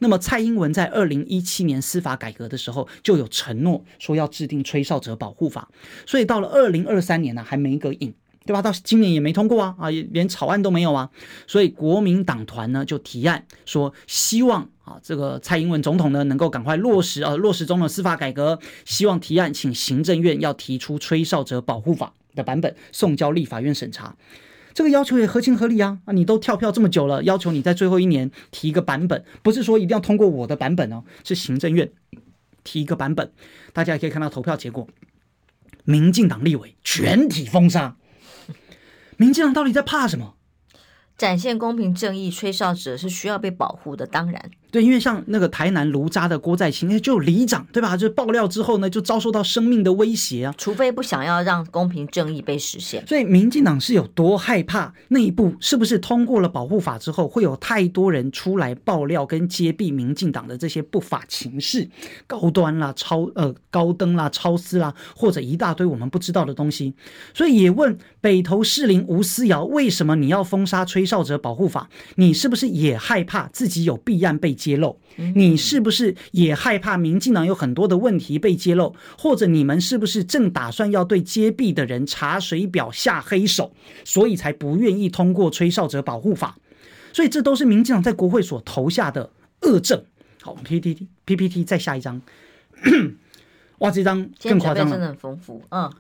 那么蔡英文在二零一七年司法改革的时候就有承诺说要制定吹哨者保护法，所以到了二零二三年呢，还没个影。对吧？到今年也没通过啊，啊，也连草案都没有啊。所以国民党团呢就提案说，希望啊这个蔡英文总统呢能够赶快落实啊落实中的司法改革，希望提案请行政院要提出吹哨者保护法的版本送交立法院审查。这个要求也合情合理啊啊！你都跳票这么久了，要求你在最后一年提一个版本，不是说一定要通过我的版本哦，是行政院提一个版本。大家也可以看到投票结果，民进党立委全体封杀。民进党到底在怕什么？展现公平正义，吹哨者是需要被保护的，当然。对，因为像那个台南卢渣的郭在清，就里长对吧？就爆料之后呢，就遭受到生命的威胁啊！除非不想要让公平正义被实现。所以民进党是有多害怕？内部是不是通过了保护法之后，会有太多人出来爆料跟揭弊民进党的这些不法情事、高端啦、超呃高登啦、超私啦，或者一大堆我们不知道的东西？所以也问北投士林吴思瑶，为什么你要封杀吹哨者保护法？你是不是也害怕自己有弊案被？揭露，你是不是也害怕民进党有很多的问题被揭露？或者你们是不是正打算要对揭弊的人查水表下黑手，所以才不愿意通过吹哨者保护法？所以这都是民进党在国会所投下的恶政。好，PPT PPT 再下一张，哇，这张更夸张了，真的很丰富。嗯，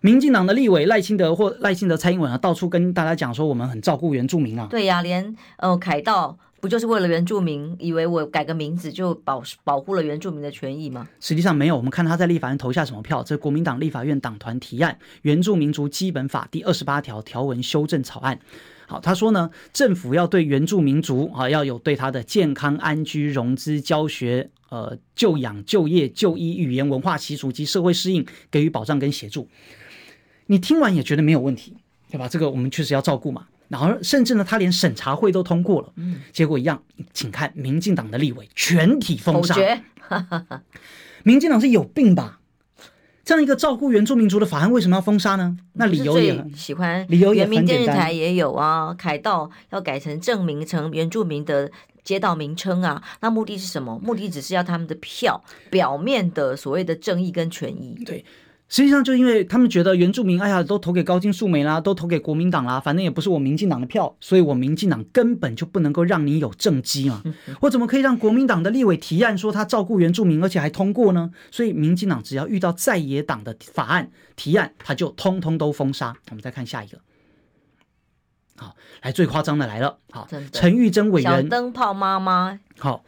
民进党的立委赖清德或赖清德、蔡英文啊，到处跟大家讲说我们很照顾原住民啊。对呀、啊，连呃凯道。不就是为了原住民？以为我改个名字就保保护了原住民的权益吗？实际上没有。我们看他在立法院投下什么票？这国民党立法院党团提案《原住民族基本法》第二十八条条文修正草案。好，他说呢，政府要对原住民族啊，要有对他的健康、安居、融资、教学、呃、就养、就业、就医、语言、文化习俗及社会适应给予保障跟协助。你听完也觉得没有问题，对吧？这个我们确实要照顾嘛。然后甚至呢，他连审查会都通过了，嗯，结果一样，请看民进党的立委全体封杀。民进党是有病吧？这样一个照顾原住民族的法案，为什么要封杀呢？那理由也很喜欢，理由也很简单。原民电视台也有啊，凯道要改成正名成原住民的街道名称啊，那目的是什么？目的只是要他们的票，表面的所谓的正义跟权益。对。实际上，就因为他们觉得原住民，哎呀，都投给高金素梅啦，都投给国民党啦，反正也不是我民进党的票，所以我民进党根本就不能够让你有政绩嘛。我怎么可以让国民党的立委提案说他照顾原住民，而且还通过呢？所以民进党只要遇到在野党的法案提案，他就通通都封杀。我们再看下一个，好，来最夸张的来了，好，陈玉珍委员，小灯泡妈妈，好，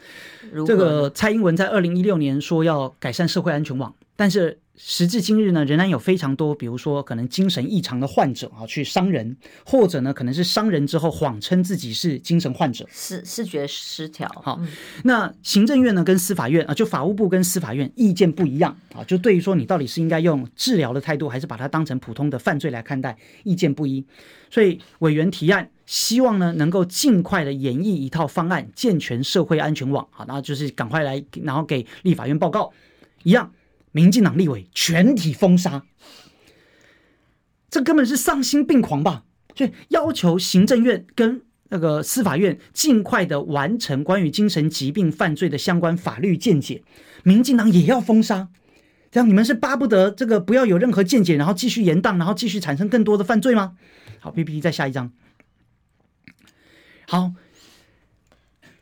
这个蔡英文在二零一六年说要改善社会安全网，但是。时至今日呢，仍然有非常多，比如说可能精神异常的患者啊，去伤人，或者呢，可能是伤人之后谎称自己是精神患者，视视觉失调。好，那行政院呢跟司法院啊，就法务部跟司法院意见不一样啊，就对于说你到底是应该用治疗的态度，还是把它当成普通的犯罪来看待，意见不一。所以委员提案，希望呢能够尽快的演绎一套方案，健全社会安全网。好，那就是赶快来，然后给立法院报告，一样。民进党立委全体封杀，这根本是丧心病狂吧？所以要求行政院跟那个司法院尽快的完成关于精神疾病犯罪的相关法律见解，民进党也要封杀。这样你们是巴不得这个不要有任何见解，然后继续延宕，然后继续产生更多的犯罪吗？好，PPT 再下一张。好，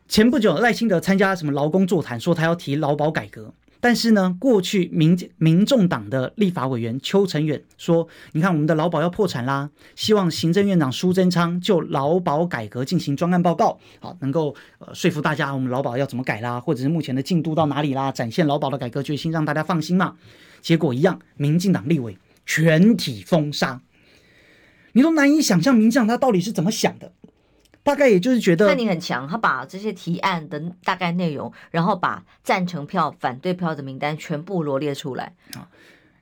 前不久赖清德参加什么劳工座谈，说他要提劳保改革。但是呢，过去民民众党的立法委员邱成远说：“你看，我们的劳保要破产啦，希望行政院长苏贞昌就劳保改革进行专案报告，好，能够呃说服大家，我们劳保要怎么改啦，或者是目前的进度到哪里啦，展现劳保的改革决心，让大家放心嘛。结果一样，民进党立委全体封杀，你都难以想象民进党他到底是怎么想的。”大概也就是觉得，那你很强，他把这些提案的大概内容，然后把赞成票、反对票的名单全部罗列出来啊。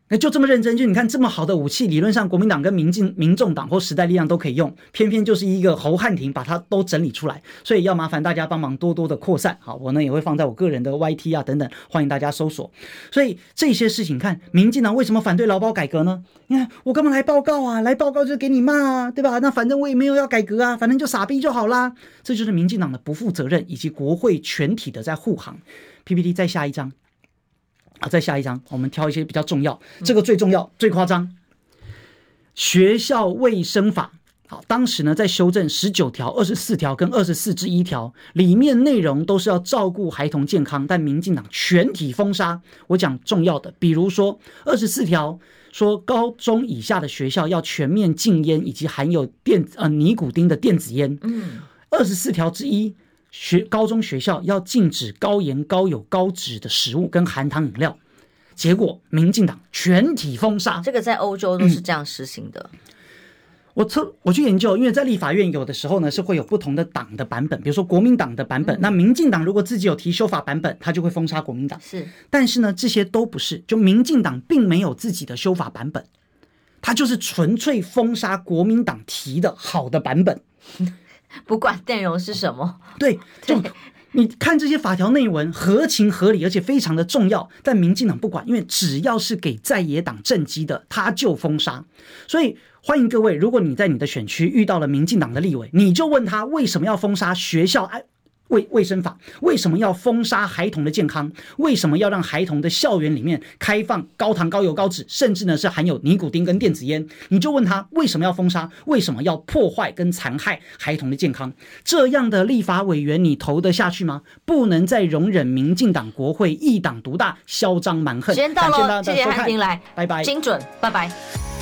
那就这么认真，就你看这么好的武器，理论上国民党跟民进、民众党或时代力量都可以用，偏偏就是一个侯汉廷把它都整理出来，所以要麻烦大家帮忙多多的扩散。好，我呢也会放在我个人的 YT 啊等等，欢迎大家搜索。所以这些事情，看民进党为什么反对劳保改革呢？你看我干嘛来报告啊？来报告就给你骂啊，对吧？那反正我也没有要改革啊，反正就傻逼就好啦。这就是民进党的不负责任，以及国会全体的在护航。PPT 再下一张。好，再下一张，我们挑一些比较重要，这个最重要、最夸张。学校卫生法，好，当时呢在修正十九条、二十四条跟二十四之一条，里面内容都是要照顾孩童健康，但民进党全体封杀。我讲重要的，比如说二十四条说高中以下的学校要全面禁烟以及含有电呃尼古丁的电子烟。嗯，二十四条之一。学高中学校要禁止高盐、高油、高脂的食物跟含糖饮料，结果民进党全体封杀。这个在欧洲都是这样实行的。嗯、我测我去研究，因为在立法院有的时候呢是会有不同的党的版本，比如说国民党的版本。嗯、那民进党如果自己有提修法版本，他就会封杀国民党。是，但是呢这些都不是，就民进党并没有自己的修法版本，他就是纯粹封杀国民党提的好的版本。不管内容是什么，对，就你看这些法条内文合情合理，而且非常的重要，但民进党不管，因为只要是给在野党政绩的，他就封杀。所以欢迎各位，如果你在你的选区遇到了民进党的立委，你就问他为什么要封杀学校卫卫生法为什么要封杀孩童的健康？为什么要让孩童的校园里面开放高糖、高油、高脂，甚至呢是含有尼古丁跟电子烟？你就问他为什么要封杀？为什么要破坏跟残害孩童的健康？这样的立法委员你投得下去吗？不能再容忍民进党国会一党独大、嚣张蛮横。时间到了，谢谢汉庭来，拜拜，精准，拜拜。